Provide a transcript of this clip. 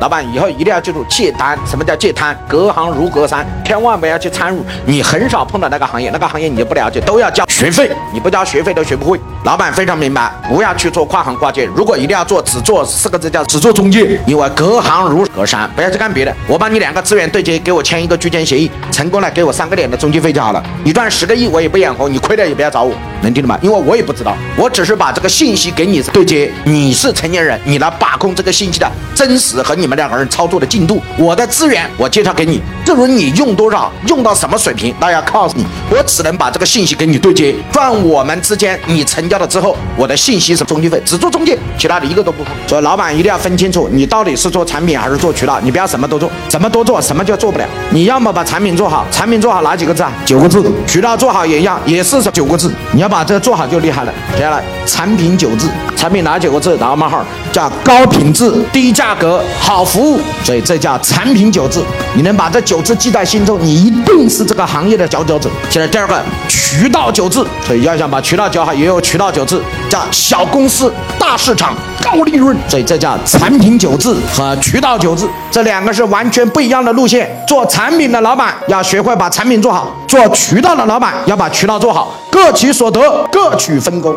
老板以后一定要记住戒贪。什么叫戒贪？隔行如隔山，千万不要去参入。你很少碰到那个行业，那个行业你就不了解，都要交学费，你不交学费都学不会。老板非常明白，不要去做跨行跨界。如果一定要做，只做四个字叫只做中介，因为隔行如隔山，不要去干别的。我帮你两个资源对接，给我签一个居间协议，成功了给我三个点的中介费就好了。你赚十个亿我也不眼红，你亏了也不要找我，能听懂吗？因为我也不知道，我只是把这个信息给你对接，你是成年人，你来把控这个信息的真实和你们两个人操作的进度。我的资源我介绍给你，至于你用多少，用到什么水平，那要靠你。我只能把这个信息给你对接，赚我们之间你成交了之后，我的信息是中介费，只做中介，其他的一个都不碰。所以老板一定要分清楚，你到底是做产品还是做渠道，你不要什么都做，什么都做，什么叫做不了。你要么把产品做好，产品做好哪几个字啊？九个字。渠道做好也一样，也是九个字。你要把这个做好就厉害了。接下来产品九字，产品哪九个字？打个冒号，叫高品质、低价格、好服务。所以这叫产品九字。你能把这九字记在心中，你一定是这个行业的佼佼者。现在第二个渠道九字，所以要想把渠道教好，也有渠道九字，叫小公司大市场高利润。所以这叫产品九字和渠道九字，这两个是完全不一样的路线。做产品的老板要学会把产品做好，做渠道的老板要把渠道做好，各取所得，各取分工。